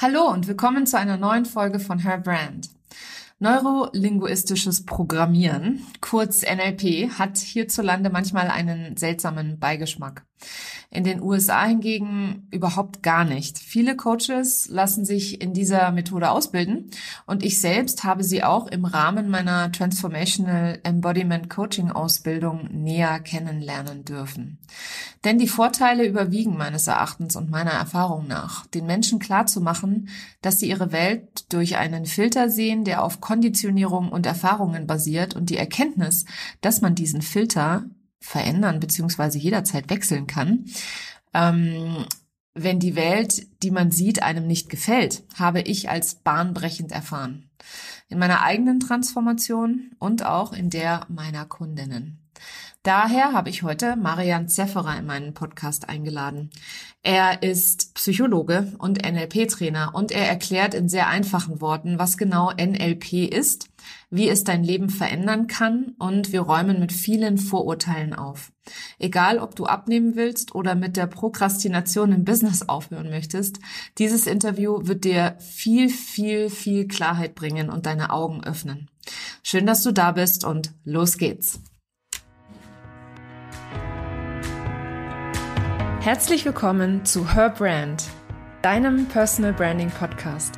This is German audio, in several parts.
Hallo und willkommen zu einer neuen Folge von Her Brand. Neurolinguistisches Programmieren, kurz NLP, hat hierzulande manchmal einen seltsamen Beigeschmack. In den USA hingegen überhaupt gar nicht. Viele Coaches lassen sich in dieser Methode ausbilden und ich selbst habe sie auch im Rahmen meiner Transformational Embodiment Coaching Ausbildung näher kennenlernen dürfen. Denn die Vorteile überwiegen meines Erachtens und meiner Erfahrung nach, den Menschen klarzumachen, dass sie ihre Welt durch einen Filter sehen, der auf Konditionierung und Erfahrungen basiert und die Erkenntnis, dass man diesen Filter verändern beziehungsweise jederzeit wechseln kann. Ähm, wenn die Welt, die man sieht, einem nicht gefällt, habe ich als bahnbrechend erfahren. In meiner eigenen Transformation und auch in der meiner Kundinnen. Daher habe ich heute Marian Zefferer in meinen Podcast eingeladen. Er ist Psychologe und NLP-Trainer und er erklärt in sehr einfachen Worten, was genau NLP ist, wie es dein Leben verändern kann und wir räumen mit vielen Vorurteilen auf. Egal, ob du abnehmen willst oder mit der Prokrastination im Business aufhören möchtest, dieses Interview wird dir viel, viel, viel Klarheit bringen und deine Augen öffnen. Schön, dass du da bist und los geht's. Herzlich willkommen zu Her Brand, deinem Personal Branding Podcast.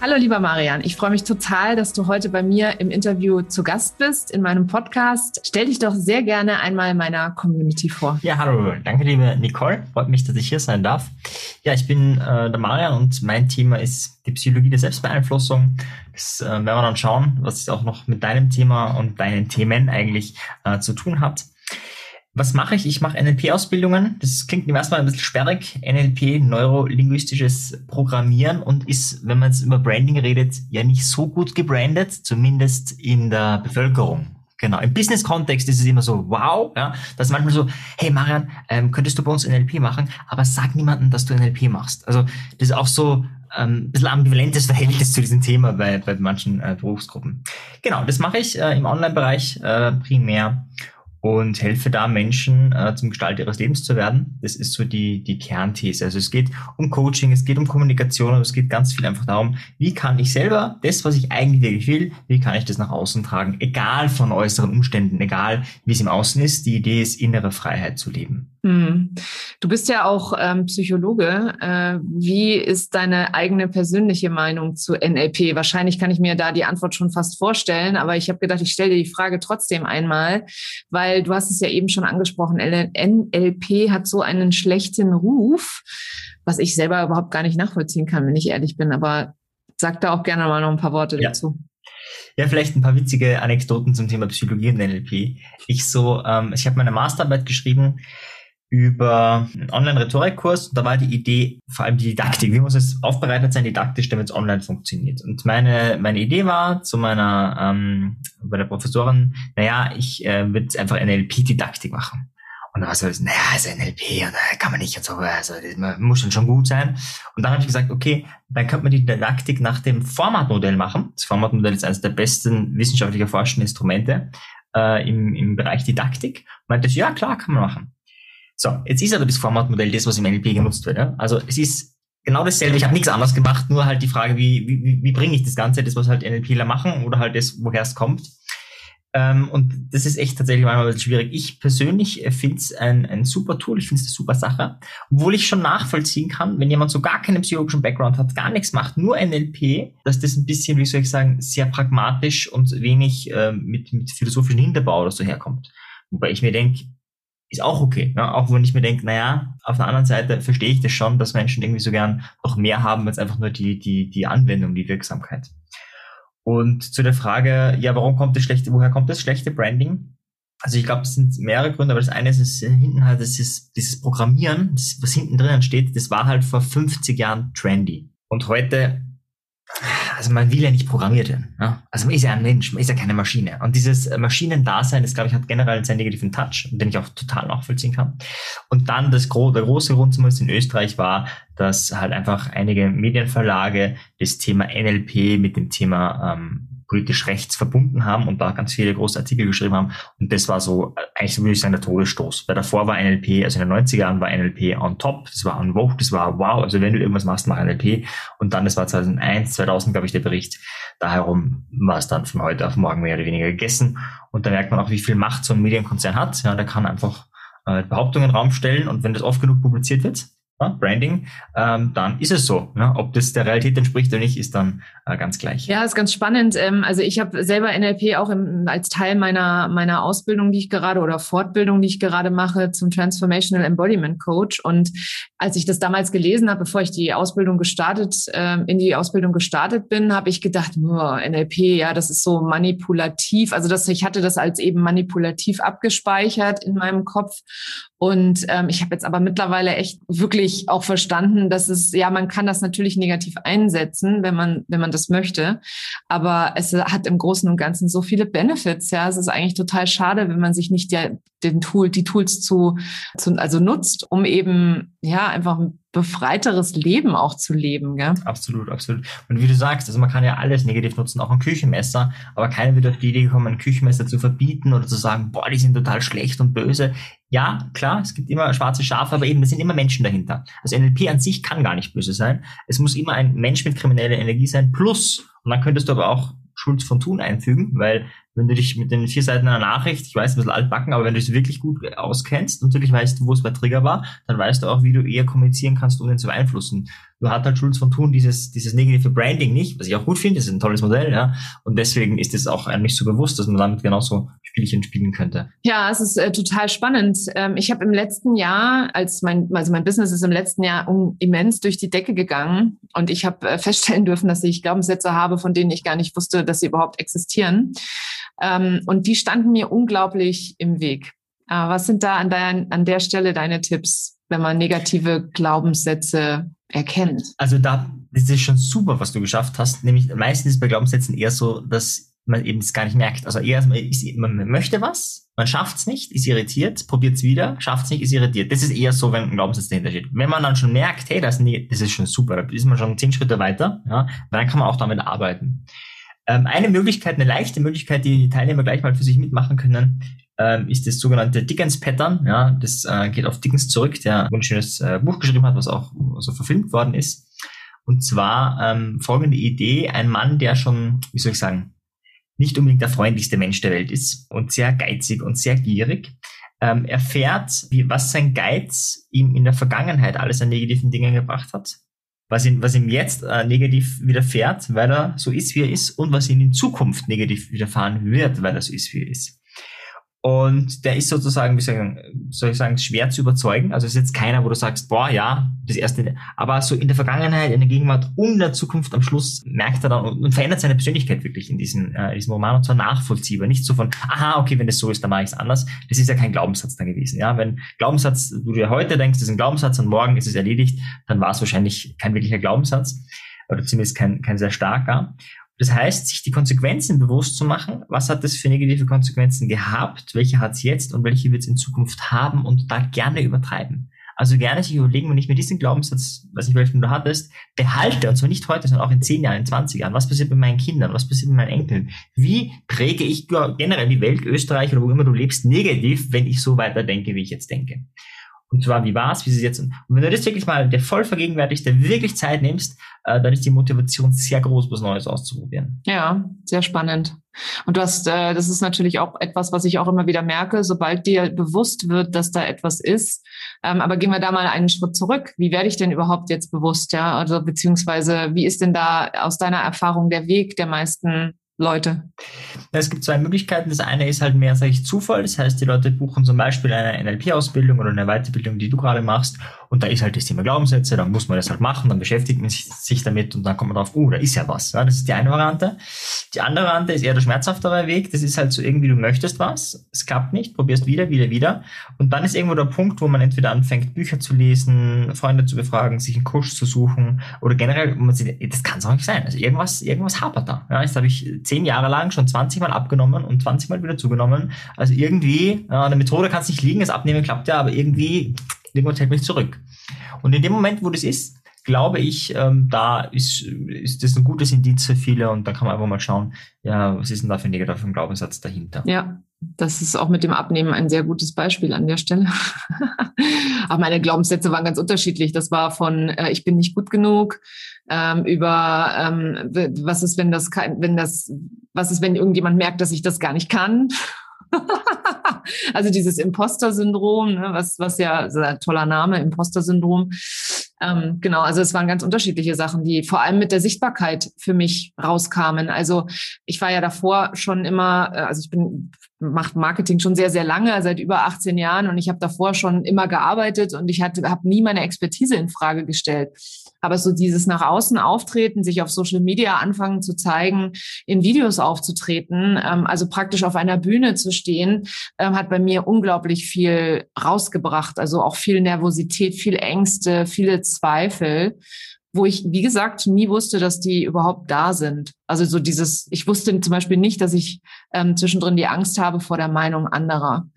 Hallo lieber Marian, ich freue mich total, dass du heute bei mir im Interview zu Gast bist in meinem Podcast. Stell dich doch sehr gerne einmal meiner Community vor. Ja, hallo, danke liebe Nicole, freut mich, dass ich hier sein darf. Ja, ich bin äh, der Marian und mein Thema ist die Psychologie der Selbstbeeinflussung. Das äh, werden wir dann schauen, was es auch noch mit deinem Thema und deinen Themen eigentlich äh, zu tun hat. Was mache ich? Ich mache NLP-Ausbildungen. Das klingt im ersten Mal ein bisschen sperrig. NLP, neurolinguistisches Programmieren und ist, wenn man jetzt über Branding redet, ja nicht so gut gebrandet, zumindest in der Bevölkerung. Genau. Im Business-Kontext ist es immer so, wow, ja. Das ist manchmal so, hey Marian, ähm, könntest du bei uns NLP machen, aber sag niemandem, dass du NLP machst. Also das ist auch so ähm, ein bisschen ambivalentes Verhältnis zu diesem Thema bei, bei manchen äh, Berufsgruppen. Genau, das mache ich äh, im Online-Bereich äh, primär und helfe da Menschen äh, zum Gestalt ihres Lebens zu werden. Das ist so die, die Kernthese. Also es geht um Coaching, es geht um Kommunikation, aber es geht ganz viel einfach darum, wie kann ich selber das, was ich eigentlich wirklich will, wie kann ich das nach außen tragen, egal von äußeren Umständen, egal wie es im Außen ist. Die Idee ist, innere Freiheit zu leben. Hm. Du bist ja auch ähm, Psychologe. Äh, wie ist deine eigene persönliche Meinung zu NLP? Wahrscheinlich kann ich mir da die Antwort schon fast vorstellen, aber ich habe gedacht, ich stelle dir die Frage trotzdem einmal, weil du hast es ja eben schon angesprochen, NLP hat so einen schlechten Ruf, was ich selber überhaupt gar nicht nachvollziehen kann, wenn ich ehrlich bin. Aber sag da auch gerne mal noch ein paar Worte ja. dazu. Ja, vielleicht ein paar witzige Anekdoten zum Thema Psychologie und NLP. Ich so, ähm, ich habe meine Masterarbeit geschrieben über einen Online-Rhetorikkurs. Da war die Idee, vor allem die Didaktik, wie muss es aufbereitet sein, didaktisch, damit es online funktioniert. Und meine, meine Idee war zu meiner, ähm, bei der Professorin, naja, ich äh, würde einfach NLP-Didaktik machen. Und da war so, naja, also NLP, und da kann man nicht und so, also das muss dann schon gut sein. Und dann habe ich gesagt, okay, dann könnte man die Didaktik nach dem Formatmodell machen. Das Formatmodell ist eines der besten wissenschaftlich erforschten Instrumente äh, im, im Bereich Didaktik. Und meinte ich, ja, klar, kann man machen. So, jetzt ist aber das Formatmodell das, was im NLP genutzt wird. Ja? Also es ist genau dasselbe, ich habe nichts anderes gemacht, nur halt die Frage, wie, wie, wie bringe ich das Ganze, das, was halt NLPler machen oder halt das, woher es kommt. Ähm, und das ist echt tatsächlich manchmal ein bisschen schwierig. Ich persönlich finde es ein, ein super Tool, ich finde es eine super Sache, obwohl ich schon nachvollziehen kann, wenn jemand so gar keinen psychologischen Background hat, gar nichts macht, nur NLP, dass das ein bisschen, wie soll ich sagen, sehr pragmatisch und wenig äh, mit, mit philosophischen Hinterbau oder so herkommt. Wobei ich mir denke, ist auch okay. Ne? Auch wenn ich mir denke, naja, auf der anderen Seite verstehe ich das schon, dass Menschen irgendwie so gern noch mehr haben als einfach nur die, die, die Anwendung, die Wirksamkeit. Und zu der Frage, ja, warum kommt das schlechte, woher kommt das schlechte Branding? Also ich glaube, es sind mehrere Gründe, aber das eine ist, ist hinten halt, das ist dieses Programmieren, das, was hinten drinnen steht, das war halt vor 50 Jahren trendy. Und heute also man will ja nicht programmiert werden. Ja? Also man ist ja ein Mensch, man ist ja keine Maschine. Und dieses Maschinendasein, das glaube ich, hat generell einen sehr negativen Touch, den ich auch total nachvollziehen kann. Und dann das gro der große Grund zumindest in Österreich war, dass halt einfach einige Medienverlage das Thema NLP mit dem Thema ähm, politisch rechts verbunden haben und da ganz viele große Artikel geschrieben haben. Und das war so, eigentlich würde ich sagen, der Todesstoß. Weil davor war NLP, also in den 90er Jahren war NLP on top, das war on vogue, das war wow, also wenn du irgendwas machst, mach NLP. Und dann, das war 2001, 2000, glaube ich, der Bericht. Daherum war es dann von heute auf morgen mehr oder weniger gegessen. Und da merkt man auch, wie viel Macht so ein Medienkonzern hat. Ja, der kann einfach äh, Behauptungen in den Raum stellen und wenn das oft genug publiziert wird, Branding, ähm, dann ist es so. Ne? Ob das der Realität entspricht oder nicht, ist dann äh, ganz gleich. Ja, ist ganz spannend. Ähm, also ich habe selber NLP auch im, als Teil meiner meiner Ausbildung, die ich gerade oder Fortbildung, die ich gerade mache zum Transformational Embodiment Coach. Und als ich das damals gelesen habe, bevor ich die Ausbildung gestartet äh, in die Ausbildung gestartet bin, habe ich gedacht, oh, NLP, ja, das ist so manipulativ. Also das, ich hatte das als eben manipulativ abgespeichert in meinem Kopf. Und ähm, ich habe jetzt aber mittlerweile echt wirklich auch verstanden, dass es, ja, man kann das natürlich negativ einsetzen, wenn man, wenn man das möchte. Aber es hat im Großen und Ganzen so viele Benefits. Ja, es ist eigentlich total schade, wenn man sich nicht der, den Tool, die Tools zu, zu also nutzt, um eben ja einfach ein befreiteres Leben auch zu leben. Gell? Absolut, absolut. Und wie du sagst, also man kann ja alles negativ nutzen, auch ein Küchenmesser, aber keiner wird auf die Idee kommen, ein Küchenmesser zu verbieten oder zu sagen, boah, die sind total schlecht und böse. Ja, klar, es gibt immer schwarze Schafe, aber eben, da sind immer Menschen dahinter. Also NLP an sich kann gar nicht böse sein. Es muss immer ein Mensch mit krimineller Energie sein, plus, und dann könntest du aber auch Schulz von Thun einfügen, weil wenn du dich mit den vier Seiten einer Nachricht, ich weiß, ein bisschen altbacken, aber wenn du es wirklich gut auskennst, natürlich weißt du, wo es bei Trigger war, dann weißt du auch, wie du eher kommunizieren kannst, um den zu beeinflussen. Du hat halt Schulz von Thun dieses, dieses negative Branding nicht, was ich auch gut finde, das ist ein tolles Modell, ja. Und deswegen ist es auch einem nicht so bewusst, dass man damit genauso Spielchen spielen könnte. Ja, es ist äh, total spannend. Ähm, ich habe im letzten Jahr, als mein, also mein Business ist im letzten Jahr um, immens durch die Decke gegangen und ich habe äh, feststellen dürfen, dass ich Glaubenssätze habe, von denen ich gar nicht wusste, dass sie überhaupt existieren. Ähm, und die standen mir unglaublich im Weg. Äh, was sind da an, dein, an der Stelle deine Tipps, wenn man negative Glaubenssätze erkennt? Also da, das ist schon super, was du geschafft hast. Nämlich meistens ist bei Glaubenssätzen eher so, dass man eben es gar nicht merkt. Also eher, man möchte was, man schafft es nicht, ist irritiert, probiert es wieder, schafft es nicht, ist irritiert. Das ist eher so, wenn ein Glaubenssatz dahinter steht. Wenn man dann schon merkt, hey, das, das ist schon super, da ist man schon zehn Schritte weiter, ja, dann kann man auch damit arbeiten. Ähm, eine Möglichkeit, eine leichte Möglichkeit, die die Teilnehmer gleich mal für sich mitmachen können, ähm, ist das sogenannte Dickens-Pattern. Ja, das äh, geht auf Dickens zurück, der ein schönes äh, Buch geschrieben hat, was auch so verfilmt worden ist. Und zwar ähm, folgende Idee, ein Mann, der schon, wie soll ich sagen, nicht unbedingt der freundlichste Mensch der Welt ist und sehr geizig und sehr gierig, ähm, erfährt, wie, was sein Geiz ihm in der Vergangenheit alles an negativen Dingen gebracht hat was ihm, was ihm jetzt äh, negativ widerfährt, weil er so ist, wie er ist, und was ihm in Zukunft negativ widerfahren wird, weil er so ist, wie er ist. Und der ist sozusagen, wie soll ich sagen, schwer zu überzeugen. Also ist jetzt keiner, wo du sagst, boah, ja, das erste, aber so in der Vergangenheit, in der Gegenwart und in der Zukunft am Schluss merkt er dann und, und verändert seine Persönlichkeit wirklich in diesem, äh, diesem Roman und zwar nachvollziehbar. Nicht so von, aha, okay, wenn das so ist, dann mache ich es anders. Das ist ja kein Glaubenssatz dann gewesen. Ja, wenn Glaubenssatz, du dir heute denkst, das ist ein Glaubenssatz und morgen ist es erledigt, dann war es wahrscheinlich kein wirklicher Glaubenssatz oder zumindest kein, kein sehr starker. Das heißt, sich die Konsequenzen bewusst zu machen, was hat das für negative Konsequenzen gehabt, welche hat es jetzt und welche wird es in Zukunft haben und da gerne übertreiben. Also gerne sich überlegen, wenn ich mir diesen Glaubenssatz, was nicht welchen du hattest, behalte, und zwar nicht heute, sondern auch in 10 Jahren, in 20 Jahren. Was passiert mit meinen Kindern? Was passiert mit meinen Enkeln? Wie präge ich generell die Welt, Österreich oder wo immer du lebst, negativ, wenn ich so weiter denke, wie ich jetzt denke? Und zwar, wie war's, wie sie jetzt. Und wenn du das wirklich mal der voll vergegenwärtigst, der wirklich Zeit nimmst, äh, dann ist die Motivation sehr groß, was Neues auszuprobieren. Ja, sehr spannend. Und du hast, äh, das ist natürlich auch etwas, was ich auch immer wieder merke, sobald dir bewusst wird, dass da etwas ist. Ähm, aber gehen wir da mal einen Schritt zurück. Wie werde ich denn überhaupt jetzt bewusst, ja? Also beziehungsweise wie ist denn da aus deiner Erfahrung der Weg der meisten Leute? Es gibt zwei Möglichkeiten. Das eine ist halt mehr, sage ich, Zufall. Das heißt, die Leute buchen zum Beispiel eine NLP-Ausbildung oder eine Weiterbildung, die du gerade machst Und da ist halt das Thema Glaubenssätze, dann muss man das halt machen, dann beschäftigt man sich damit und dann kommt man drauf, oh, da ist ja was. Ja, das ist die eine Variante. Die andere Variante ist eher der schmerzhaftere Weg. Das ist halt so irgendwie, du möchtest was, es klappt nicht, probierst wieder, wieder, wieder. Und dann ist irgendwo der Punkt, wo man entweder anfängt, Bücher zu lesen, Freunde zu befragen, sich einen Coach zu suchen oder generell, man sieht, das kann es auch nicht sein. Also irgendwas, irgendwas hapert da. Ja, jetzt habe ich zehn Jahre lang schon 20 Mal abgenommen und 20 Mal wieder zugenommen. Also irgendwie, ja, eine Methode kann es nicht liegen, das Abnehmen klappt ja, aber irgendwie hält mich zurück. Und in dem Moment, wo das ist, glaube ich, ähm, da ist, ist das ein gutes Indiz für viele und da kann man einfach mal schauen, ja, was ist denn da für ein negativer Glaubenssatz dahinter? Ja, das ist auch mit dem Abnehmen ein sehr gutes Beispiel an der Stelle. Aber meine Glaubenssätze waren ganz unterschiedlich. Das war von äh, ich bin nicht gut genug ähm, über ähm, was ist, wenn das wenn das, was ist, wenn irgendjemand merkt, dass ich das gar nicht kann. also dieses Imposter-Syndrom, ne, was, was ja, also ein toller Name, Imposter-Syndrom. Ähm, genau, also es waren ganz unterschiedliche Sachen, die vor allem mit der Sichtbarkeit für mich rauskamen. Also ich war ja davor schon immer, äh, also ich bin macht Marketing schon sehr, sehr lange, seit über 18 Jahren und ich habe davor schon immer gearbeitet und ich habe nie meine Expertise in Frage gestellt. Aber so dieses nach außen auftreten, sich auf Social Media anfangen zu zeigen, in Videos aufzutreten, ähm, also praktisch auf einer Bühne zu stehen, ähm, hat bei mir unglaublich viel rausgebracht. Also auch viel Nervosität, viel Ängste, viele Zweifel wo ich, wie gesagt, nie wusste, dass die überhaupt da sind. Also so dieses, ich wusste zum Beispiel nicht, dass ich ähm, zwischendrin die Angst habe vor der Meinung anderer.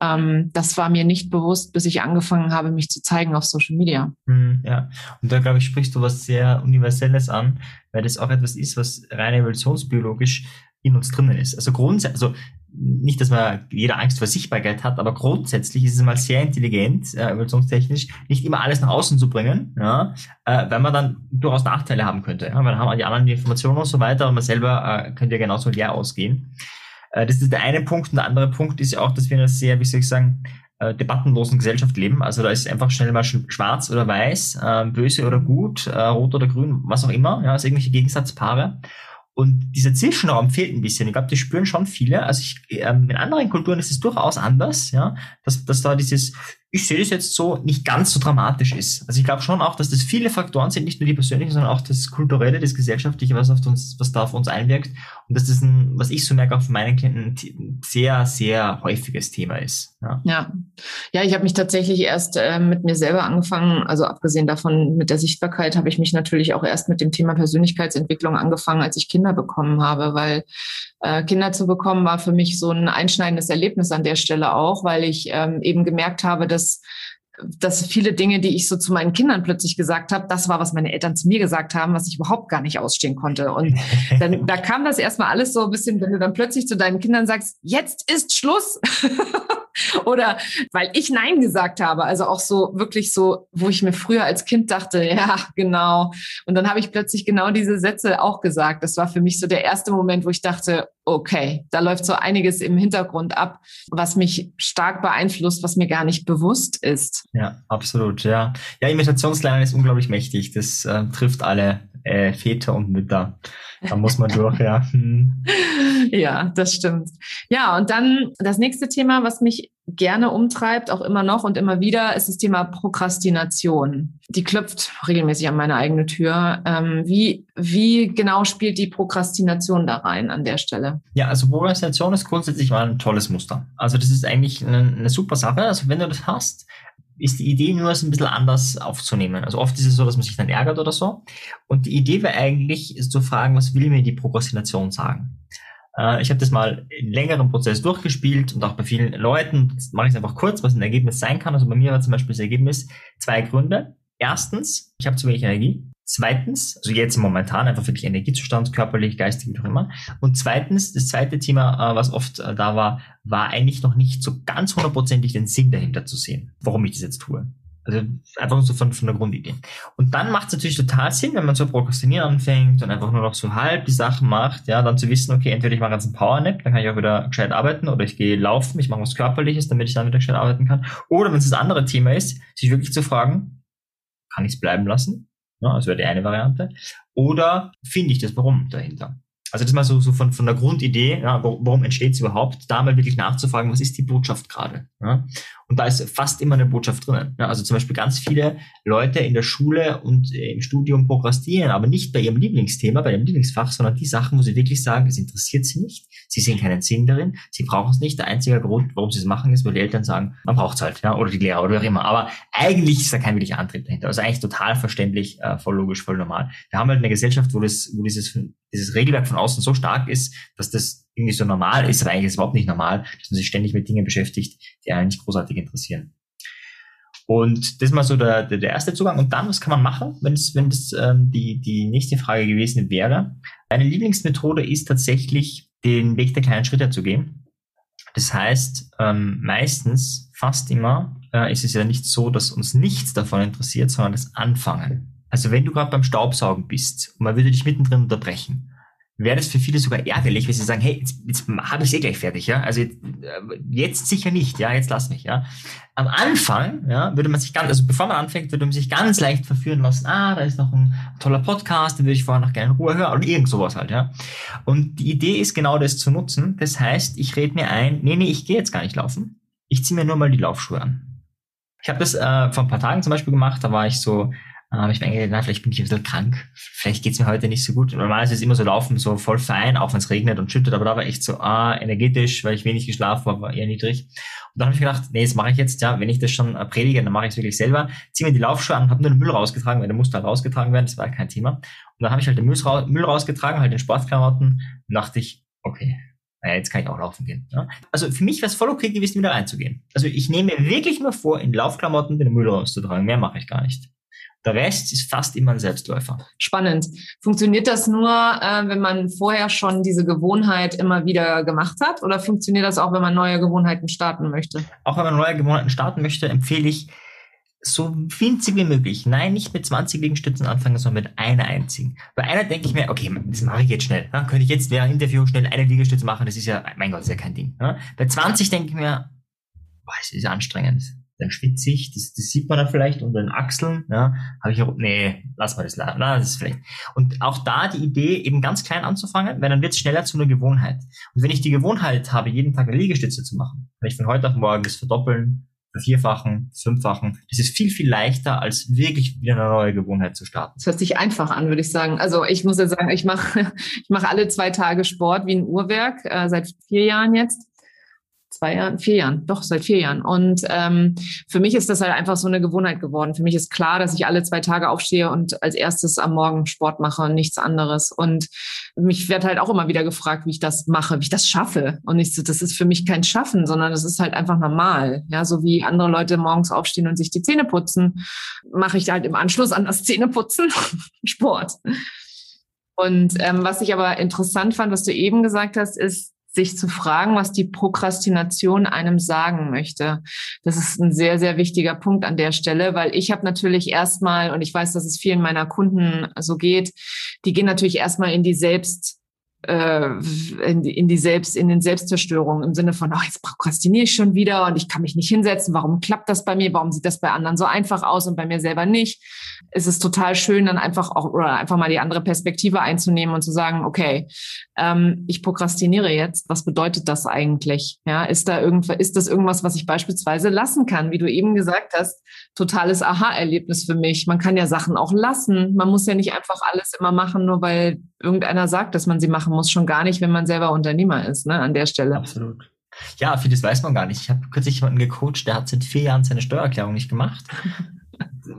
Ähm, das war mir nicht bewusst, bis ich angefangen habe, mich zu zeigen auf Social Media. Hm, ja, und da glaube ich, sprichst du was sehr Universelles an, weil das auch etwas ist, was rein evolutionsbiologisch in uns drinnen ist. Also grundsätzlich, also nicht, dass man jeder Angst vor Sichtbarkeit hat, aber grundsätzlich ist es mal sehr intelligent, äh, evolutionstechnisch, nicht immer alles nach außen zu bringen, ja, äh, weil man dann durchaus Nachteile haben könnte. Ja, weil dann haben die anderen die Informationen und so weiter und man selber äh, könnte ja genauso leer ausgehen. Äh, das ist der eine Punkt. Und der andere Punkt ist ja auch, dass wir in einer sehr, wie soll ich sagen, äh, debattenlosen Gesellschaft leben. Also da ist einfach schnell mal schwarz oder weiß, äh, böse oder gut, äh, rot oder grün, was auch immer, ja, also irgendwelche Gegensatzpaare. Und dieser Zwischenraum fehlt ein bisschen. Ich glaube, das spüren schon viele. Also ich, ähm, in anderen Kulturen ist es durchaus anders, ja, dass, dass da dieses ich sehe das jetzt so nicht ganz so dramatisch ist. Also ich glaube schon auch, dass das viele Faktoren sind, nicht nur die persönlichen, sondern auch das kulturelle, das gesellschaftliche, was auf uns, was da auf uns einwirkt. Und dass das ein, was ich so merke auch von meinen Klienten, ein sehr, sehr häufiges Thema ist. Ja, ja, ja ich habe mich tatsächlich erst äh, mit mir selber angefangen, also abgesehen davon mit der Sichtbarkeit, habe ich mich natürlich auch erst mit dem Thema Persönlichkeitsentwicklung angefangen, als ich Kinder bekommen habe, weil äh, Kinder zu bekommen war für mich so ein einschneidendes Erlebnis an der Stelle auch, weil ich ähm, eben gemerkt habe, dass dass viele Dinge, die ich so zu meinen Kindern plötzlich gesagt habe, das war, was meine Eltern zu mir gesagt haben, was ich überhaupt gar nicht ausstehen konnte. Und dann, da kam das erstmal alles so ein bisschen, wenn du dann plötzlich zu deinen Kindern sagst, jetzt ist Schluss. Oder weil ich Nein gesagt habe. Also auch so wirklich so, wo ich mir früher als Kind dachte, ja, genau. Und dann habe ich plötzlich genau diese Sätze auch gesagt. Das war für mich so der erste Moment, wo ich dachte, okay, da läuft so einiges im Hintergrund ab, was mich stark beeinflusst, was mir gar nicht bewusst ist. Ja, absolut, ja. Ja, Imitationslernen ist unglaublich mächtig. Das äh, trifft alle äh, Väter und Mütter. Da muss man durch, ja. Hm. Ja, das stimmt. Ja, und dann das nächste Thema, was mich gerne umtreibt, auch immer noch und immer wieder, ist das Thema Prokrastination. Die klopft regelmäßig an meine eigene Tür. Ähm, wie, wie genau spielt die Prokrastination da rein an der Stelle? Ja, also Prokrastination ist grundsätzlich mal ein tolles Muster. Also das ist eigentlich eine, eine super Sache. Also wenn du das hast, ist die Idee nur, es ein bisschen anders aufzunehmen. Also oft ist es so, dass man sich dann ärgert oder so. Und die Idee wäre eigentlich, ist zu fragen, was will mir die Prokrastination sagen? Äh, ich habe das mal in längerem Prozess durchgespielt und auch bei vielen Leuten, mache ich es einfach kurz, was ein Ergebnis sein kann. Also bei mir war zum Beispiel das Ergebnis zwei Gründe. Erstens, ich habe zu wenig Energie. Zweitens, also jetzt momentan einfach wirklich Energiezustand, körperlich, geistig, wie auch immer. Und zweitens, das zweite Thema, äh, was oft äh, da war, war eigentlich noch nicht so ganz hundertprozentig den Sinn dahinter zu sehen, warum ich das jetzt tue. Also einfach so von, von der Grundidee. Und dann macht es natürlich total Sinn, wenn man so prokrastinieren anfängt und einfach nur noch so halb die Sachen macht, ja, dann zu wissen, okay, entweder ich mache jetzt einen Powernap, dann kann ich auch wieder gescheit arbeiten, oder ich gehe laufen, ich mache was Körperliches, damit ich dann wieder gescheit arbeiten kann. Oder wenn es das andere Thema ist, sich wirklich zu fragen, kann ich es bleiben lassen? Ja, das wäre die eine Variante. Oder finde ich das Warum dahinter? Also das mal so, so von, von der Grundidee, ja, warum entsteht es überhaupt, da mal wirklich nachzufragen, was ist die Botschaft gerade? Ja? Und da ist fast immer eine Botschaft drinnen. Ja, also zum Beispiel ganz viele Leute in der Schule und im Studium prokrastinieren, aber nicht bei ihrem Lieblingsthema, bei ihrem Lieblingsfach, sondern die Sachen, wo sie wirklich sagen, es interessiert sie nicht, sie sehen keinen Sinn darin, sie brauchen es nicht. Der einzige Grund, warum sie es machen, ist, weil die Eltern sagen, man braucht es halt, ja, oder die Lehrer oder wer auch immer. Aber eigentlich ist da kein wirklicher Antrieb dahinter. Also eigentlich total verständlich, äh, voll logisch, voll normal. Wir haben halt eine Gesellschaft, wo das, wo dieses, dieses Regelwerk von außen so stark ist, dass das irgendwie so normal ist, aber eigentlich ist es überhaupt nicht normal, dass man sich ständig mit Dingen beschäftigt, die einen nicht großartig interessieren. Und das ist mal so der, der, der erste Zugang. Und dann, was kann man machen, wenn es, wenn das ähm, die, die nächste Frage gewesen wäre? Meine Lieblingsmethode ist tatsächlich, den Weg der kleinen Schritte zu gehen. Das heißt, ähm, meistens, fast immer, äh, ist es ja nicht so, dass uns nichts davon interessiert, sondern das Anfangen. Also wenn du gerade beim Staubsaugen bist und man würde dich mittendrin unterbrechen, wäre das für viele sogar ärgerlich, wenn sie sagen, hey, jetzt, jetzt habe ich eh gleich fertig, ja. Also jetzt, äh, jetzt sicher nicht, ja, jetzt lass mich, ja. Am Anfang, ja, würde man sich ganz, also bevor man anfängt, würde man sich ganz leicht verführen lassen, ah, da ist noch ein toller Podcast, den würde ich vorher noch gerne in Ruhe hören, oder irgend sowas halt, ja. Und die Idee ist genau das zu nutzen. Das heißt, ich rede mir ein, nee, nee, ich gehe jetzt gar nicht laufen. Ich ziehe mir nur mal die Laufschuhe an. Ich habe das äh, vor ein paar Tagen zum Beispiel gemacht, da war ich so aber ich denke, na, vielleicht bin ich ein bisschen krank. Vielleicht geht's mir heute nicht so gut. Normalerweise ist es immer so laufen, so voll fein, auch wenn es regnet und schüttet, aber da war echt so ah, energetisch, weil ich wenig geschlafen habe, war eher niedrig. Und dann habe ich gedacht, nee, das mache ich jetzt, ja, wenn ich das schon predige, dann mache ich es wirklich selber. Zieh mir die Laufschuhe an, habe nur den Müll rausgetragen, weil der musste halt rausgetragen werden, das war kein Thema. Und dann habe ich halt den Müll, Müll rausgetragen, halt den Sportklamotten und dachte ich, okay, naja, jetzt kann ich auch laufen gehen. Ja? Also für mich wäre es voll okay gewesen, wieder reinzugehen. Also ich nehme mir wirklich nur vor, in Laufklamotten den Müll rauszutragen. Mehr mache ich gar nicht. Der Rest ist fast immer ein Selbstläufer. Spannend. Funktioniert das nur, äh, wenn man vorher schon diese Gewohnheit immer wieder gemacht hat? Oder funktioniert das auch, wenn man neue Gewohnheiten starten möchte? Auch wenn man neue Gewohnheiten starten möchte, empfehle ich, so winzig wie möglich. Nein, nicht mit 20 Liegestützen anfangen, sondern mit einer einzigen. Bei einer denke ich mir, okay, das mache ich jetzt schnell. Ja, könnte ich jetzt während Interview schnell eine Liegestütze machen, das ist ja, mein Gott, das ist ja kein Ding. Ja. Bei 20 denke ich mir, boah, es ist anstrengend dann schwitze ich, das, das sieht man dann vielleicht unter den Achseln, ja, habe ich nee, lass mal das, na, das ist vielleicht. Und auch da die Idee, eben ganz klein anzufangen, weil dann wird es schneller zu einer Gewohnheit. Und wenn ich die Gewohnheit habe, jeden Tag eine Liegestütze zu machen, wenn ich von heute auf morgen das verdoppeln, vervierfachen, fünffachen, das ist viel, viel leichter, als wirklich wieder eine neue Gewohnheit zu starten. Das hört sich einfach an, würde ich sagen. Also ich muss ja sagen, ich mache ich mache alle zwei Tage Sport wie ein Uhrwerk, äh, seit vier Jahren jetzt zwei Jahren, vier Jahren, doch seit vier Jahren. Und ähm, für mich ist das halt einfach so eine Gewohnheit geworden. Für mich ist klar, dass ich alle zwei Tage aufstehe und als erstes am Morgen Sport mache und nichts anderes. Und mich wird halt auch immer wieder gefragt, wie ich das mache, wie ich das schaffe. Und ich so, das ist für mich kein Schaffen, sondern das ist halt einfach normal. Ja, so wie andere Leute morgens aufstehen und sich die Zähne putzen, mache ich halt im Anschluss an das Zähneputzen Sport. Und ähm, was ich aber interessant fand, was du eben gesagt hast, ist, sich zu fragen, was die Prokrastination einem sagen möchte. Das ist ein sehr, sehr wichtiger Punkt an der Stelle, weil ich habe natürlich erstmal, und ich weiß, dass es vielen meiner Kunden so geht, die gehen natürlich erstmal in die Selbst in, die, in die Selbst, in den Selbstzerstörung im Sinne von, ach, jetzt prokrastiniere ich schon wieder und ich kann mich nicht hinsetzen. Warum klappt das bei mir? Warum sieht das bei anderen so einfach aus und bei mir selber nicht? Es ist total schön, dann einfach auch oder einfach mal die andere Perspektive einzunehmen und zu sagen, okay, ähm, ich prokrastiniere jetzt. Was bedeutet das eigentlich? Ja, ist da irgendwas, ist das irgendwas, was ich beispielsweise lassen kann? Wie du eben gesagt hast, totales Aha-Erlebnis für mich. Man kann ja Sachen auch lassen. Man muss ja nicht einfach alles immer machen, nur weil irgendeiner sagt, dass man sie machen muss. Schon gar nicht, wenn man selber Unternehmer ist, ne, an der Stelle. Absolut. Ja, vieles weiß man gar nicht. Ich habe kürzlich jemanden gecoacht, der hat seit vier Jahren seine Steuererklärung nicht gemacht.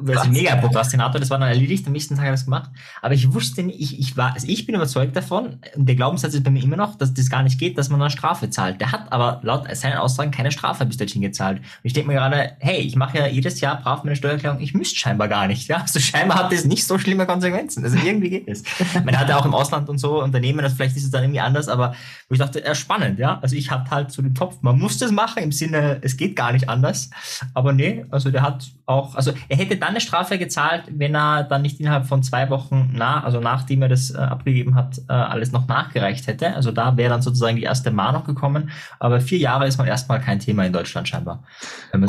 also mega Prokrastinator, das war dann erledigt, am nächsten Tag habe ich es gemacht. Aber ich wusste nicht, ich, ich war, also ich bin überzeugt davon, und der Glaubenssatz ist bei mir immer noch, dass das gar nicht geht, dass man eine Strafe zahlt. Der hat aber laut seinen Aussagen keine Strafe bis dorthin gezahlt. Und ich denke mir gerade, hey, ich mache ja jedes Jahr brav meine Steuererklärung, ich müsste scheinbar gar nicht, ja. Also scheinbar hat das nicht so schlimme Konsequenzen. Also irgendwie geht es. Man hat ja auch im Ausland und so Unternehmen, also vielleicht ist es dann irgendwie anders, aber wo ich dachte, ja, spannend, ja. Also ich hatte halt so den Topf, man muss das machen im Sinne, es geht gar nicht anders. Aber nee, also der hat auch, also er hätte dann eine Strafe gezahlt, wenn er dann nicht innerhalb von zwei Wochen nach, also nachdem er das äh, abgegeben hat, äh, alles noch nachgereicht hätte. Also da wäre dann sozusagen die erste Mahnung gekommen. Aber vier Jahre ist man erstmal kein Thema in Deutschland scheinbar. Wenn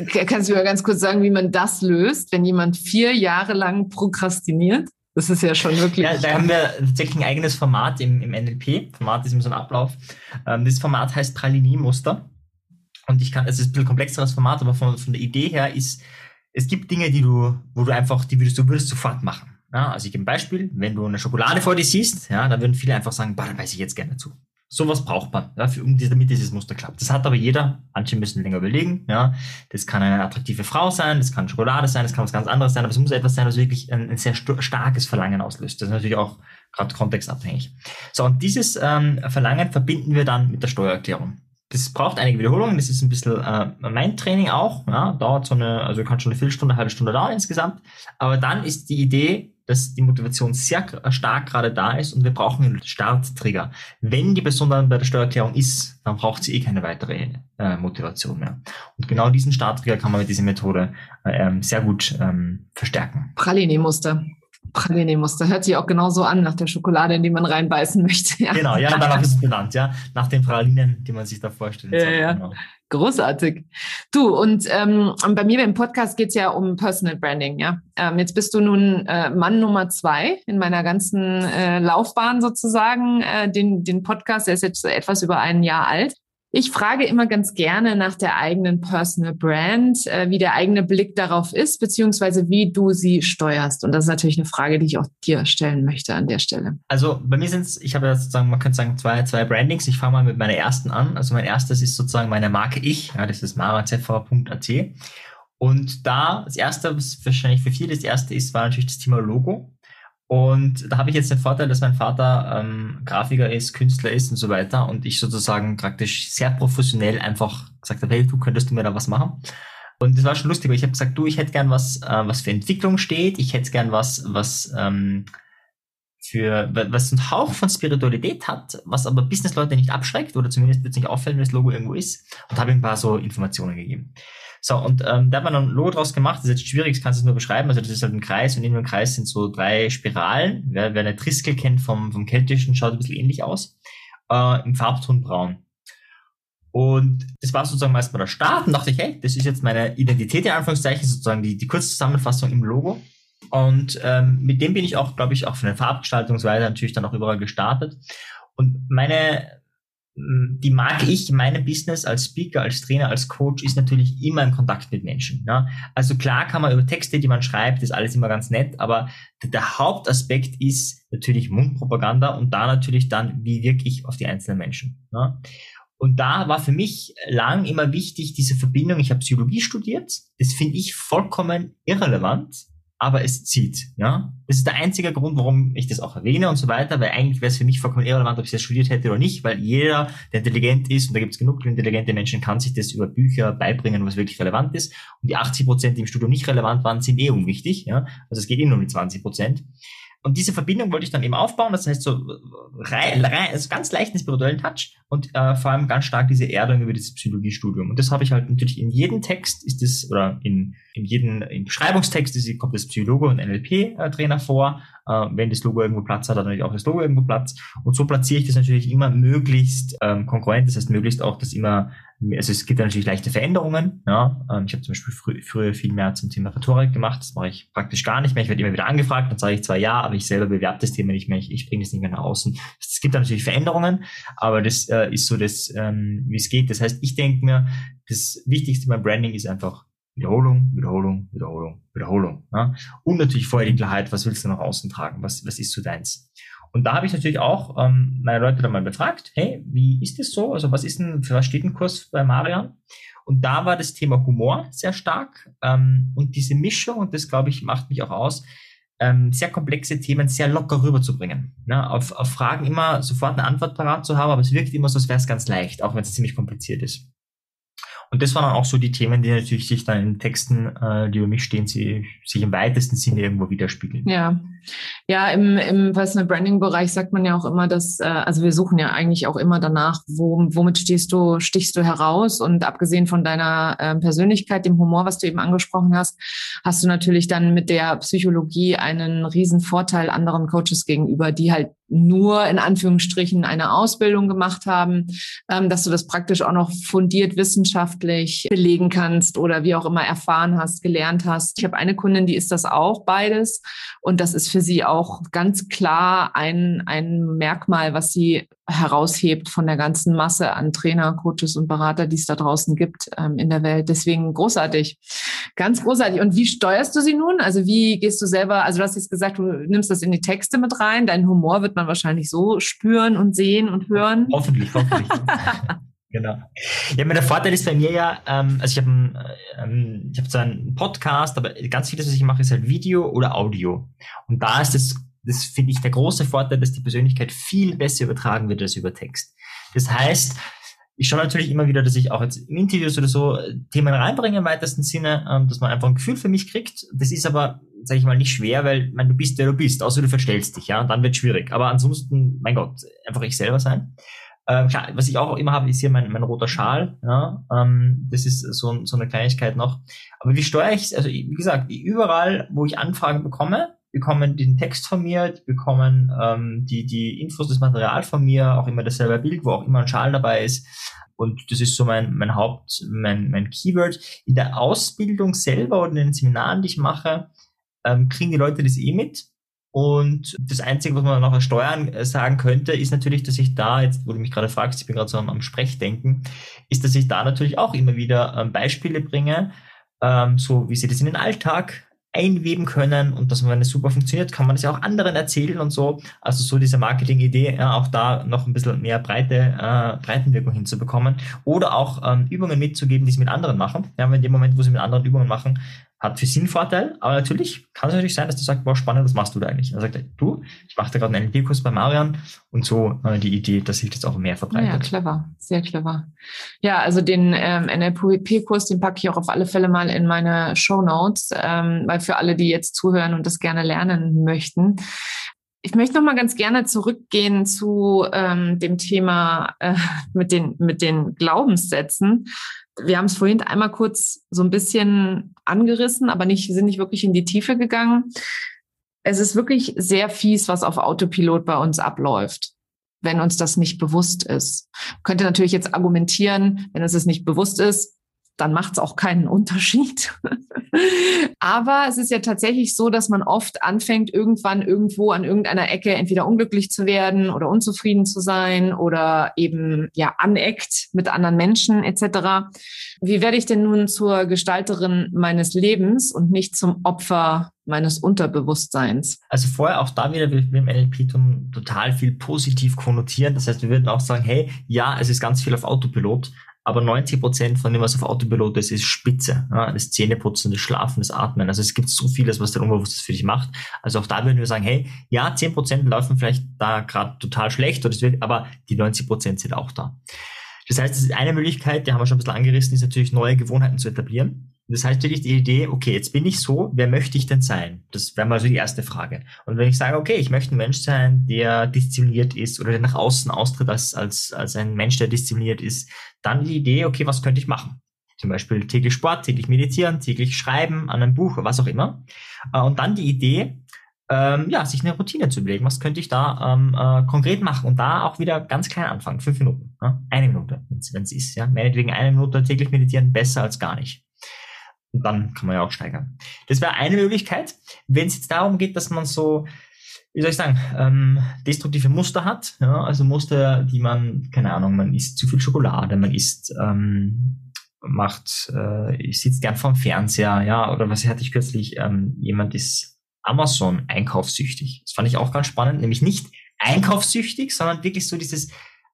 Und kannst du mir ganz kurz sagen, wie man das löst, wenn jemand vier Jahre lang prokrastiniert? Das ist ja schon wirklich. Ja, da haben wir tatsächlich ein eigenes Format im, im NLP. Format ist immer so ein Ablauf. Ähm, das Format heißt Pralini-Muster. Und ich kann, es ist ein bisschen komplexeres Format, aber von, von der Idee her ist, es gibt Dinge, die du, wo du einfach, die würdest du würdest sofort machen. Ja, also ich gebe ein Beispiel, wenn du eine Schokolade vor dir siehst, ja, dann würden viele einfach sagen, bah, da weiß ich jetzt gerne zu. Sowas braucht man, ja, für, um, damit dieses Muster klappt. Das hat aber jeder. Manche müssen länger überlegen. Ja, das kann eine attraktive Frau sein, das kann Schokolade sein, das kann was ganz anderes sein, aber es muss etwas sein, was wirklich ein, ein sehr starkes Verlangen auslöst. Das ist natürlich auch gerade kontextabhängig. So und dieses ähm, Verlangen verbinden wir dann mit der Steuererklärung. Das braucht einige Wiederholungen. Das ist ein bisschen äh, mein Training auch. Ja, dauert so eine, also kann schon eine Viertelstunde, eine halbe Stunde dauern insgesamt. Aber dann ist die Idee, dass die Motivation sehr stark gerade da ist und wir brauchen einen Starttrigger. Wenn die Person dann bei der Steuererklärung ist, dann braucht sie eh keine weitere äh, Motivation mehr. Und genau diesen Starttrigger kann man mit dieser Methode äh, ähm, sehr gut ähm, verstärken. Praline-Muster. Praline-Muster. Hört sich auch genauso an nach der Schokolade, in die man reinbeißen möchte. Ja. Genau, ja, danach ist es benannt, ja. Nach den Pralinen, die man sich da vorstellt. Ja, ja. Genau. Großartig. Du, und ähm, bei mir im Podcast geht's ja um Personal Branding, ja. Ähm, jetzt bist du nun äh, Mann Nummer zwei in meiner ganzen äh, Laufbahn sozusagen. Äh, den, den Podcast, der ist jetzt etwas über ein Jahr alt. Ich frage immer ganz gerne nach der eigenen Personal Brand, äh, wie der eigene Blick darauf ist, beziehungsweise wie du sie steuerst. Und das ist natürlich eine Frage, die ich auch dir stellen möchte an der Stelle. Also bei mir sind es, ich habe ja sozusagen, man könnte sagen, zwei, zwei Brandings. Ich fange mal mit meiner ersten an. Also mein erstes ist sozusagen meine Marke Ich. Ja, das ist marazv.at. Und da, das erste, was wahrscheinlich für viele das erste ist, war natürlich das Thema Logo. Und da habe ich jetzt den Vorteil, dass mein Vater ähm, Grafiker ist, Künstler ist und so weiter und ich sozusagen praktisch sehr professionell einfach gesagt habe, hey, du könntest du mir da was machen. Und das war schon lustig, weil ich habe gesagt, du, ich hätte gern was, äh, was für Entwicklung steht, ich hätte gern was, was ähm, für was einen Hauch von Spiritualität hat, was aber Businessleute nicht abschreckt oder zumindest wird es nicht auffallen, wenn das Logo irgendwo ist und habe ihm ein paar so Informationen gegeben. So, und ähm, da hat man ein Logo draus gemacht, das ist jetzt schwierig, das kannst du nur beschreiben. Also das ist halt ein Kreis und in dem Kreis sind so drei Spiralen. Wer, wer eine Triskel kennt vom, vom Keltischen, schaut ein bisschen ähnlich aus. Äh, Im Farbton braun. Und das war sozusagen erstmal der Start und dachte ich, hey, das ist jetzt meine Identität in Anführungszeichen, sozusagen die, die Kurzzusammenfassung im Logo. Und ähm, mit dem bin ich auch, glaube ich, auch von der Farbgestaltungsweise natürlich dann auch überall gestartet. Und meine die mag ich in meinem Business als Speaker, als Trainer, als Coach ist natürlich immer in Kontakt mit Menschen. Ne? Also klar kann man über Texte, die man schreibt, ist alles immer ganz nett, aber der Hauptaspekt ist natürlich Mundpropaganda und da natürlich dann, wie wirke ich auf die einzelnen Menschen. Ne? Und da war für mich lang immer wichtig diese Verbindung. Ich habe Psychologie studiert. Das finde ich vollkommen irrelevant aber es zieht. Ja, das ist der einzige Grund, warum ich das auch erwähne und so weiter, weil eigentlich wäre es für mich vollkommen irrelevant, ob ich das studiert hätte oder nicht, weil jeder, der intelligent ist, und da gibt es genug intelligente Menschen, kann sich das über Bücher beibringen, was wirklich relevant ist. Und die 80 Prozent, die im Studium nicht relevant waren, sind eh unwichtig. Ja, also es geht eh nur um die 20 Prozent. Und diese Verbindung wollte ich dann eben aufbauen, das heißt so rein, rein, also ganz leichten spirituellen Touch und äh, vor allem ganz stark diese Erdung über dieses Psychologiestudium. Und das habe ich halt natürlich in jedem Text ist das, oder in, in jedem in Beschreibungstext ist, kommt das Psychologe und NLP-Trainer vor. Äh, wenn das Logo irgendwo Platz hat, hat natürlich auch das Logo irgendwo Platz. Und so platziere ich das natürlich immer möglichst ähm, konkurrent, das heißt möglichst auch, dass immer also es gibt ja natürlich leichte Veränderungen. Ja. Ähm, ich habe zum Beispiel frü früher viel mehr zum Thema Rhetorik gemacht. Das mache ich praktisch gar nicht mehr. Ich werde immer wieder angefragt, dann sage ich zwar ja, aber ich selber bewerbe das Thema nicht mehr. Ich, ich bringe das nicht mehr nach außen. Es gibt da natürlich Veränderungen, aber das äh, ist so das, ähm, wie es geht. Das heißt, ich denke mir, das Wichtigste beim Branding ist einfach Wiederholung, Wiederholung, Wiederholung, Wiederholung. Ja? Und natürlich vorher die Klarheit, was willst du nach außen tragen? Was, was ist so deins? Und da habe ich natürlich auch ähm, meine Leute dann mal befragt, hey, wie ist das so? Also was ist denn, für was steht ein Kurs bei Marian? Und da war das Thema Humor sehr stark ähm, und diese Mischung, und das glaube ich macht mich auch aus, ähm, sehr komplexe Themen sehr locker rüberzubringen. Ne? Auf, auf Fragen immer sofort eine Antwort parat zu haben, aber es wirkt immer so, als wäre es ganz leicht, auch wenn es ziemlich kompliziert ist. Und das waren dann auch so die Themen, die natürlich sich dann in Texten, äh, die über mich stehen, sie, sich im weitesten Sinne irgendwo widerspiegeln. Ja, ja, im, im Personal Branding Bereich sagt man ja auch immer, dass, äh, also wir suchen ja eigentlich auch immer danach, wo, womit stehst du, stichst du heraus und abgesehen von deiner äh, Persönlichkeit, dem Humor, was du eben angesprochen hast, hast du natürlich dann mit der Psychologie einen riesen Vorteil anderen Coaches gegenüber, die halt nur in Anführungsstrichen eine Ausbildung gemacht haben, ähm, dass du das praktisch auch noch fundiert wissenschaftlich belegen kannst oder wie auch immer erfahren hast, gelernt hast. Ich habe eine Kundin, die ist das auch beides und das ist für sie auch ganz klar ein, ein Merkmal, was sie heraushebt von der ganzen Masse an Trainer, Coaches und Berater, die es da draußen gibt ähm, in der Welt. Deswegen großartig, ganz großartig. Und wie steuerst du sie nun? Also wie gehst du selber, also du hast jetzt gesagt, du nimmst das in die Texte mit rein, dein Humor wird man wahrscheinlich so spüren und sehen und hören. Hoffentlich, hoffentlich. Genau. Ja, der Vorteil ist bei mir ja, ähm, also ich habe ähm, ich hab so einen Podcast, aber ganz vieles, was ich mache, ist halt Video oder Audio. Und da ist es das finde ich der große Vorteil, dass die Persönlichkeit viel besser übertragen wird als über Text. Das heißt, ich schaue natürlich immer wieder, dass ich auch jetzt in Interviews oder so äh, Themen reinbringe im weitesten Sinne, ähm, dass man einfach ein Gefühl für mich kriegt. Das ist aber, sage ich mal, nicht schwer, weil man, du bist der du bist, außer du verstellst dich, ja, und dann wird schwierig. Aber ansonsten, mein Gott, einfach ich selber sein. Ähm, klar, was ich auch immer habe, ist hier mein, mein roter Schal. Ja, ähm, das ist so, so eine Kleinigkeit noch. Aber wie steuere ich Also wie gesagt, überall, wo ich Anfragen bekomme, bekommen den Text von mir, die bekommen ähm, die, die Infos, das Material von mir, auch immer dasselbe Bild, wo auch immer ein Schal dabei ist. Und das ist so mein, mein Haupt, mein, mein Keyword. In der Ausbildung selber oder in den Seminaren, die ich mache, ähm, kriegen die Leute das eh mit. Und das Einzige, was man noch als Steuern äh, sagen könnte, ist natürlich, dass ich da, jetzt wo du mich gerade fragst, ich bin gerade so am, am Sprechdenken, ist, dass ich da natürlich auch immer wieder ähm, Beispiele bringe, ähm, so wie sie das in den Alltag einweben können und dass wenn es super funktioniert, kann man das ja auch anderen erzählen und so. Also so diese Marketing-Idee, ja, auch da noch ein bisschen mehr breite äh, Breitenwirkung hinzubekommen oder auch ähm, Übungen mitzugeben, die sie mit anderen machen. Ja, in dem Moment, wo sie mit anderen Übungen machen, hat für sie einen Vorteil, aber natürlich kann es natürlich sein, dass du sagst, boah, spannend, was machst du da eigentlich? Er sagt, du, ich mache da gerade einen NLP-Kurs bei Marian und so äh, die Idee, dass sich das auch mehr verbreitet. Ja, clever, sehr clever. Ja, also den ähm, NLP-Kurs, den packe ich auch auf alle Fälle mal in meine Show Notes, ähm, weil für alle, die jetzt zuhören und das gerne lernen möchten, ich möchte noch mal ganz gerne zurückgehen zu ähm, dem Thema äh, mit den mit den Glaubenssätzen wir haben es vorhin einmal kurz so ein bisschen angerissen, aber nicht, sind nicht wirklich in die Tiefe gegangen. Es ist wirklich sehr fies, was auf Autopilot bei uns abläuft, wenn uns das nicht bewusst ist. Man könnte natürlich jetzt argumentieren, wenn es es nicht bewusst ist, dann macht es auch keinen Unterschied. Aber es ist ja tatsächlich so, dass man oft anfängt, irgendwann irgendwo an irgendeiner Ecke entweder unglücklich zu werden oder unzufrieden zu sein oder eben ja aneckt mit anderen Menschen etc. Wie werde ich denn nun zur Gestalterin meines Lebens und nicht zum Opfer meines Unterbewusstseins? Also vorher auch da wieder, wir im NLP total viel positiv konnotieren. Das heißt, wir würden auch sagen, hey, ja, es ist ganz viel auf Autopilot, aber 90 Prozent von dem, was auf Autopilot ist, ist Spitze. Ja, das Zähneputzen, das Schlafen, das Atmen. Also es gibt so vieles, was dein Unbewusstes für dich macht. Also auch da würden wir sagen, hey, ja, 10 Prozent laufen vielleicht da gerade total schlecht, oder es wird, aber die 90 Prozent sind auch da. Das heißt, das ist eine Möglichkeit, die haben wir schon ein bisschen angerissen, ist natürlich neue Gewohnheiten zu etablieren. Das heißt wirklich die Idee, okay, jetzt bin ich so, wer möchte ich denn sein? Das wäre mal so die erste Frage. Und wenn ich sage, okay, ich möchte ein Mensch sein, der diszipliniert ist oder der nach außen austritt als, als, als ein Mensch, der diszipliniert ist, dann die Idee, okay, was könnte ich machen? Zum Beispiel täglich Sport, täglich meditieren, täglich schreiben an einem Buch, was auch immer. Äh, und dann die Idee, ähm, ja, sich eine Routine zu überlegen. Was könnte ich da ähm, äh, konkret machen? Und da auch wieder ganz klein anfangen. Fünf Minuten. Ja? Eine Minute, wenn es ist. Ja? Meinetwegen eine Minute täglich meditieren, besser als gar nicht. Und dann kann man ja auch steigern. Das wäre eine Möglichkeit. Wenn es jetzt darum geht, dass man so, wie soll ich sagen, ähm, destruktive Muster hat, ja, also Muster, die man, keine Ahnung, man isst zu viel Schokolade, man isst, ähm, macht, äh, ich sitze gern vorm Fernseher, ja, oder was hatte ich kürzlich, ähm, jemand ist Amazon einkaufssüchtig. Das fand ich auch ganz spannend, nämlich nicht einkaufssüchtig, sondern wirklich so dieses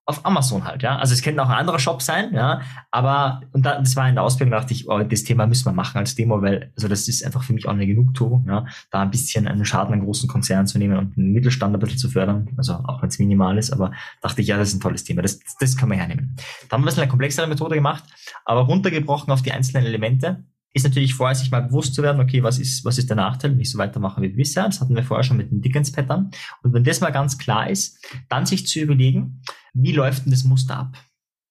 auf Amazon halt, ja. Also es könnte auch ein anderer Shop sein, ja. Aber, und da, das war in der Ausbildung, dachte ich, oh, das Thema müssen wir machen als Demo, weil, also das ist einfach für mich auch eine Genugtuung, ja. Da ein bisschen einen Schaden an großen Konzernen zu nehmen und einen Mittelstand ein bisschen zu fördern. Also auch wenn es minimal ist, aber dachte ich, ja, das ist ein tolles Thema. Das, das kann man hernehmen. Da haben wir ein bisschen eine komplexere Methode gemacht, aber runtergebrochen auf die einzelnen Elemente ist natürlich vorher sich mal bewusst zu werden, okay, was ist, was ist der Nachteil, wenn ich so weitermache wie bisher. Das hatten wir vorher schon mit dem Dickens-Pattern. Und wenn das mal ganz klar ist, dann sich zu überlegen, wie läuft denn das Muster ab?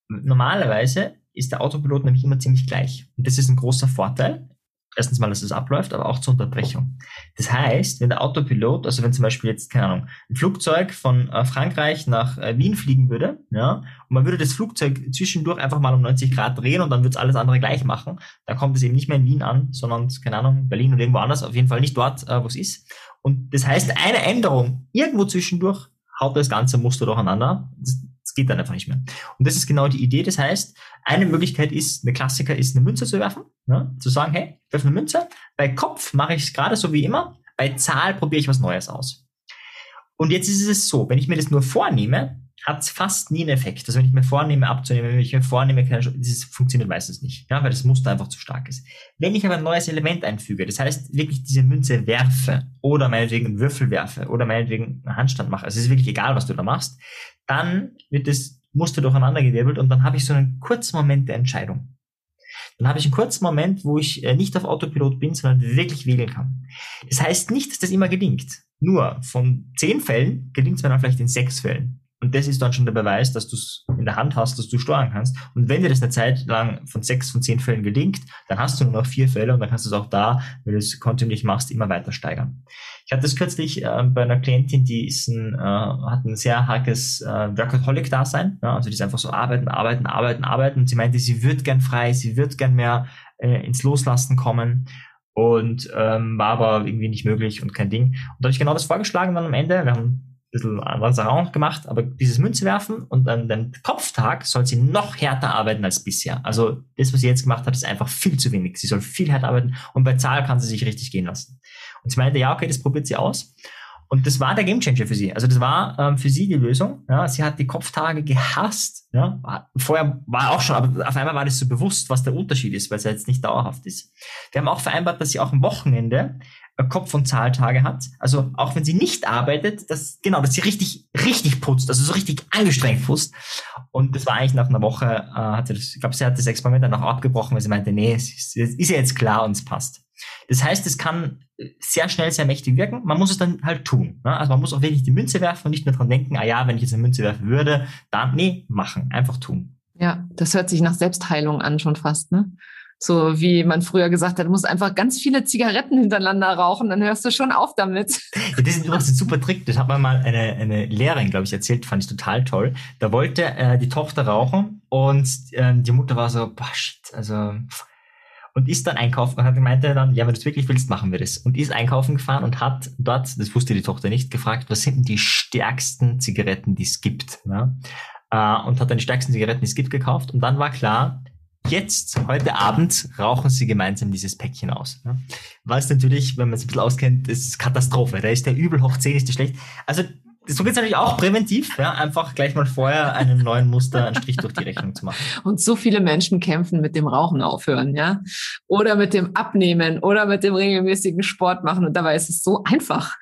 Normalerweise ist der Autopilot nämlich immer ziemlich gleich. Und das ist ein großer Vorteil. erstens mal, dass es abläuft, aber auch zur Unterbrechung. Das heißt, wenn der Autopilot, also wenn zum Beispiel jetzt, keine Ahnung, ein Flugzeug von äh, Frankreich nach äh, Wien fliegen würde, ja, und man würde das Flugzeug zwischendurch einfach mal um 90 Grad drehen und dann wird es alles andere gleich machen, dann kommt es eben nicht mehr in Wien an, sondern, keine Ahnung, Berlin oder irgendwo anders, auf jeden Fall nicht dort, äh, wo es ist. Und das heißt, eine Änderung irgendwo zwischendurch haut das ganze Muster durcheinander. Das geht dann einfach nicht mehr. Und das ist genau die Idee. Das heißt, eine Möglichkeit ist, eine Klassiker ist, eine Münze zu werfen. Ne? Zu sagen, hey, ich werfe eine Münze. Bei Kopf mache ich es gerade so wie immer. Bei Zahl probiere ich was Neues aus. Und jetzt ist es so, wenn ich mir das nur vornehme, hat es fast nie einen Effekt. Also wenn ich mir vornehme abzunehmen, wenn ich mir vornehme, das funktioniert meistens nicht, ja, weil das Muster einfach zu stark ist. Wenn ich aber ein neues Element einfüge, das heißt wirklich diese Münze werfe oder meinetwegen einen Würfel werfe oder meinetwegen einen Handstand mache, also es ist wirklich egal, was du da machst, dann wird das Muster durcheinandergewirbelt und dann habe ich so einen kurzen Moment der Entscheidung. Dann habe ich einen kurzen Moment, wo ich äh, nicht auf Autopilot bin, sondern wirklich wählen kann. Das heißt nicht, dass das immer gelingt. Nur von zehn Fällen gelingt es mir dann vielleicht in sechs Fällen. Und das ist dann schon der Beweis, dass du es in der Hand hast, dass du steuern kannst. Und wenn dir das eine Zeit lang von sechs von zehn Fällen gelingt, dann hast du nur noch vier Fälle und dann kannst du es auch da, wenn du es kontinuierlich machst, immer weiter steigern. Ich hatte das kürzlich äh, bei einer Klientin, die ist ein, äh, hat ein sehr hartes äh, Workaholic-Dasein. Ja? Also die ist einfach so arbeiten, arbeiten, arbeiten, arbeiten. Und sie meinte, sie wird gern frei, sie wird gern mehr äh, ins Loslassen kommen und ähm, war aber irgendwie nicht möglich und kein Ding. Und da habe ich genau das vorgeschlagen dann am Ende. Wir haben bisschen andere auch gemacht, aber dieses Münze werfen und an dem Kopftag soll sie noch härter arbeiten als bisher. Also das, was sie jetzt gemacht hat, ist einfach viel zu wenig. Sie soll viel härter arbeiten und bei Zahl kann sie sich richtig gehen lassen. Und sie meinte, ja, okay, das probiert sie aus. Und das war der Gamechanger für sie. Also das war ähm, für sie die Lösung. Ja, sie hat die Kopftage gehasst. Ja, vorher war auch schon, aber auf einmal war das so bewusst, was der Unterschied ist, weil es ja jetzt nicht dauerhaft ist. Wir haben auch vereinbart, dass sie auch am Wochenende Kopf- und Zahltage hat. Also auch wenn sie nicht arbeitet, dass, genau, dass sie richtig, richtig putzt, also so richtig angestrengt putzt. Und das war eigentlich nach einer Woche, äh, hat sie das, ich glaube, sie hat das Experiment dann auch abgebrochen, weil sie meinte, nee, es ist, es ist ja jetzt klar und es passt. Das heißt, es kann sehr schnell, sehr mächtig wirken. Man muss es dann halt tun. Ne? Also man muss auch wirklich die Münze werfen und nicht nur dran denken, ah ja, wenn ich jetzt eine Münze werfen würde, dann, nee, machen, einfach tun. Ja, das hört sich nach Selbstheilung an schon fast, ne? So wie man früher gesagt hat, du musst einfach ganz viele Zigaretten hintereinander rauchen, dann hörst du schon auf damit. Ja, das ist übrigens ein super Trick. Das hat mir mal eine, eine Lehrerin, glaube ich, erzählt, fand ich total toll. Da wollte äh, die Tochter rauchen und äh, die Mutter war so, boah, shit, also und ist dann einkaufen und hat meinte dann, ja, wenn du es wirklich willst, machen wir das. Und ist einkaufen gefahren und hat dort, das wusste die Tochter nicht, gefragt, was sind denn die stärksten Zigaretten, die es gibt. Ja? Äh, und hat dann die stärksten Zigaretten, die es gibt, gekauft. Und dann war klar, Jetzt, heute Abend, rauchen sie gemeinsam dieses Päckchen aus. Was natürlich, wenn man es ein bisschen auskennt, ist Katastrophe. Da ist der übel hoch 10, ist der schlecht. Also, so geht es natürlich auch präventiv, ja, einfach gleich mal vorher einem neuen Muster einen Strich durch die Rechnung zu machen. Und so viele Menschen kämpfen mit dem Rauchen aufhören, ja. Oder mit dem Abnehmen oder mit dem regelmäßigen Sport machen. Und dabei ist es so einfach.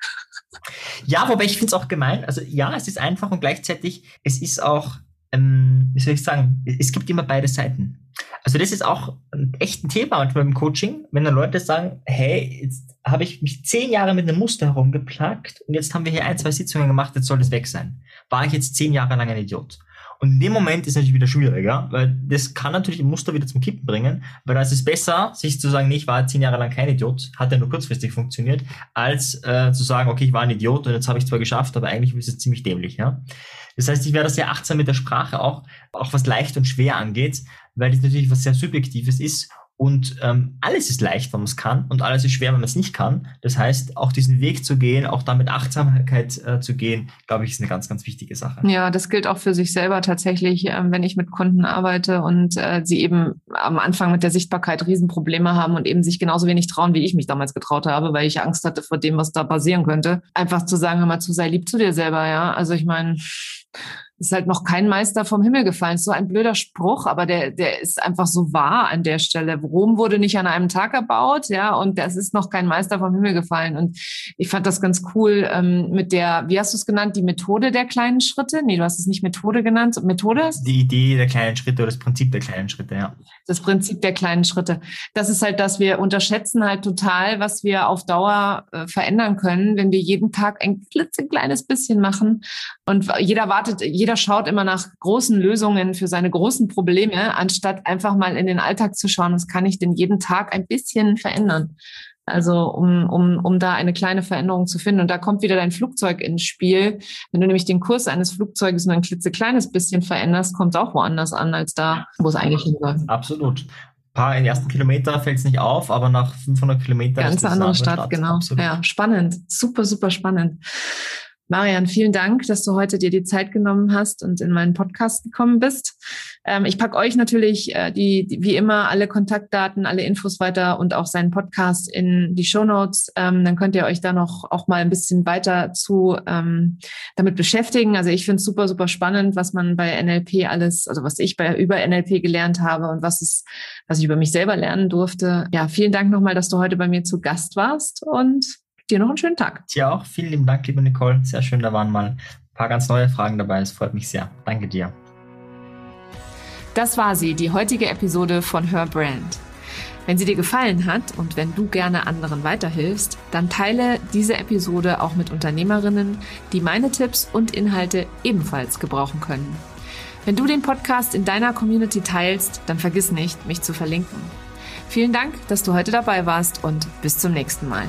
Ja, wobei ich finde es auch gemein. Also ja, es ist einfach und gleichzeitig, es ist auch, ähm, wie soll ich sagen, es gibt immer beide Seiten. Also das ist auch ein echt ein Thema manchmal im Coaching, wenn dann Leute sagen, hey, jetzt habe ich mich zehn Jahre mit einem Muster herumgeplagt und jetzt haben wir hier ein, zwei Sitzungen gemacht, jetzt soll das weg sein. War ich jetzt zehn Jahre lang ein Idiot? Und in dem Moment ist natürlich wieder schwieriger, weil das kann natürlich ein Muster wieder zum Kippen bringen, weil da ist es besser, sich zu sagen, nee, ich war zehn Jahre lang kein Idiot, hat ja nur kurzfristig funktioniert, als äh, zu sagen, okay, ich war ein Idiot und jetzt habe ich zwar geschafft, aber eigentlich ist es ziemlich dämlich, ja. Das heißt, ich werde sehr achtsam mit der Sprache auch, auch was leicht und schwer angeht, weil das natürlich was sehr Subjektives ist und ähm, alles ist leicht, wenn man es kann, und alles ist schwer, wenn man es nicht kann. Das heißt, auch diesen Weg zu gehen, auch damit Achtsamkeit äh, zu gehen, glaube ich, ist eine ganz, ganz wichtige Sache. Ja, das gilt auch für sich selber tatsächlich, äh, wenn ich mit Kunden arbeite und äh, sie eben am Anfang mit der Sichtbarkeit Riesenprobleme haben und eben sich genauso wenig trauen, wie ich mich damals getraut habe, weil ich Angst hatte vor dem, was da passieren könnte. Einfach zu sagen, hör mal zu, sei lieb zu dir selber, ja. Also ich meine, ist halt noch kein Meister vom Himmel gefallen. Ist so ein blöder Spruch, aber der, der ist einfach so wahr an der Stelle. Rom wurde nicht an einem Tag erbaut, ja, und das ist noch kein Meister vom Himmel gefallen. Und ich fand das ganz cool ähm, mit der, wie hast du es genannt, die Methode der kleinen Schritte? Nee, du hast es nicht Methode genannt. Methode? Die Idee der kleinen Schritte oder das Prinzip der kleinen Schritte, ja. Das Prinzip der kleinen Schritte. Das ist halt, dass wir unterschätzen halt total, was wir auf Dauer äh, verändern können, wenn wir jeden Tag ein klitzekleines bisschen machen. Und jeder wartet, jeder jeder schaut immer nach großen Lösungen für seine großen Probleme, anstatt einfach mal in den Alltag zu schauen, was kann ich denn jeden Tag ein bisschen verändern. Also um, um, um da eine kleine Veränderung zu finden. Und da kommt wieder dein Flugzeug ins Spiel. Wenn du nämlich den Kurs eines Flugzeuges nur ein klitzekleines bisschen veränderst, kommt es auch woanders an, als da, wo es eigentlich hin soll. Absolut. Ein paar in den ersten Kilometer fällt es nicht auf, aber nach 500 Kilometern Ganz andere Stadt, Stadt, genau. Absolut. Ja, spannend. Super, super spannend. Marian, vielen Dank, dass du heute dir die Zeit genommen hast und in meinen Podcast gekommen bist. Ähm, ich packe euch natürlich äh, die, die, wie immer alle Kontaktdaten, alle Infos weiter und auch seinen Podcast in die Show Notes. Ähm, dann könnt ihr euch da noch auch mal ein bisschen weiter zu ähm, damit beschäftigen. Also ich finde es super, super spannend, was man bei NLP alles, also was ich bei über NLP gelernt habe und was es, was ich über mich selber lernen durfte. Ja, vielen Dank nochmal, dass du heute bei mir zu Gast warst und dir noch einen schönen Tag. Dir auch. Vielen lieben Dank, liebe Nicole. Sehr schön, da waren mal ein paar ganz neue Fragen dabei. Es freut mich sehr. Danke dir. Das war sie, die heutige Episode von Her Brand. Wenn sie dir gefallen hat und wenn du gerne anderen weiterhilfst, dann teile diese Episode auch mit Unternehmerinnen, die meine Tipps und Inhalte ebenfalls gebrauchen können. Wenn du den Podcast in deiner Community teilst, dann vergiss nicht, mich zu verlinken. Vielen Dank, dass du heute dabei warst und bis zum nächsten Mal.